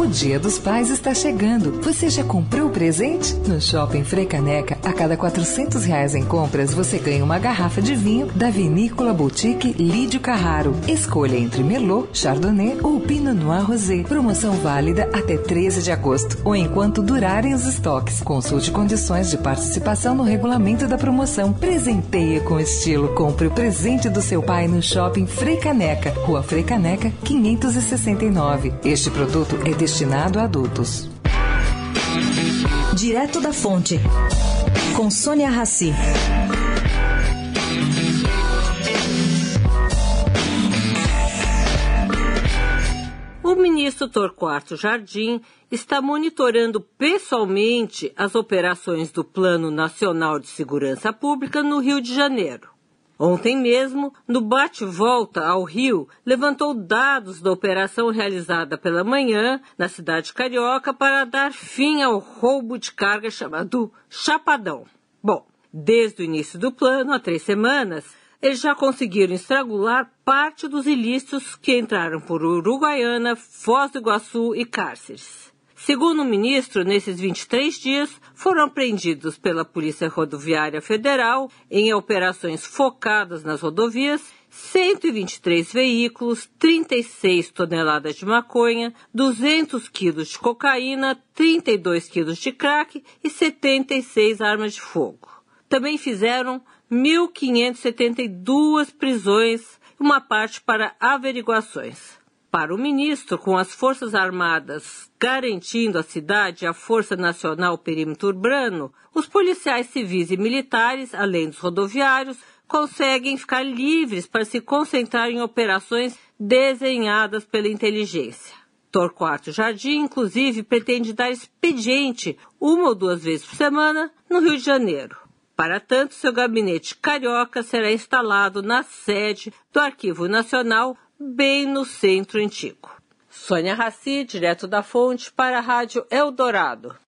O Dia dos Pais está chegando. Você já comprou o presente? No Shopping Caneca, a cada 400 reais em compras, você ganha uma garrafa de vinho da Vinícola Boutique Lídio Carraro. Escolha entre Merlot, Chardonnay ou Pinot Noir Rosé. Promoção válida até 13 de agosto ou enquanto durarem os estoques. Consulte condições de participação no regulamento da promoção. Presenteie com estilo. Compre o presente do seu pai no Shopping Caneca, Rua Caneca, 569. Este produto é destinado a adultos. Direto da Fonte, com Sônia Rassi. O ministro Torquato Jardim está monitorando pessoalmente as operações do Plano Nacional de Segurança Pública no Rio de Janeiro. Ontem mesmo, no bate-volta ao Rio, levantou dados da operação realizada pela manhã na cidade carioca para dar fim ao roubo de carga chamado Chapadão. Bom, desde o início do plano, há três semanas, eles já conseguiram estrangular parte dos ilícitos que entraram por Uruguaiana, Foz do Iguaçu e Cárceres. Segundo o ministro, nesses 23 dias foram apreendidos pela Polícia Rodoviária Federal, em operações focadas nas rodovias, 123 veículos, 36 toneladas de maconha, 200 quilos de cocaína, 32 quilos de crack e 76 armas de fogo. Também fizeram 1.572 prisões, uma parte para averiguações. Para o ministro, com as Forças Armadas garantindo a cidade a Força Nacional Perímetro Urbano, os policiais civis e militares, além dos rodoviários, conseguem ficar livres para se concentrar em operações desenhadas pela inteligência. Torquato Jardim, inclusive, pretende dar expediente uma ou duas vezes por semana no Rio de Janeiro. Para tanto, seu gabinete carioca será instalado na sede do Arquivo Nacional bem no centro antigo. Sônia Raci, direto da fonte, para a Rádio Eldorado.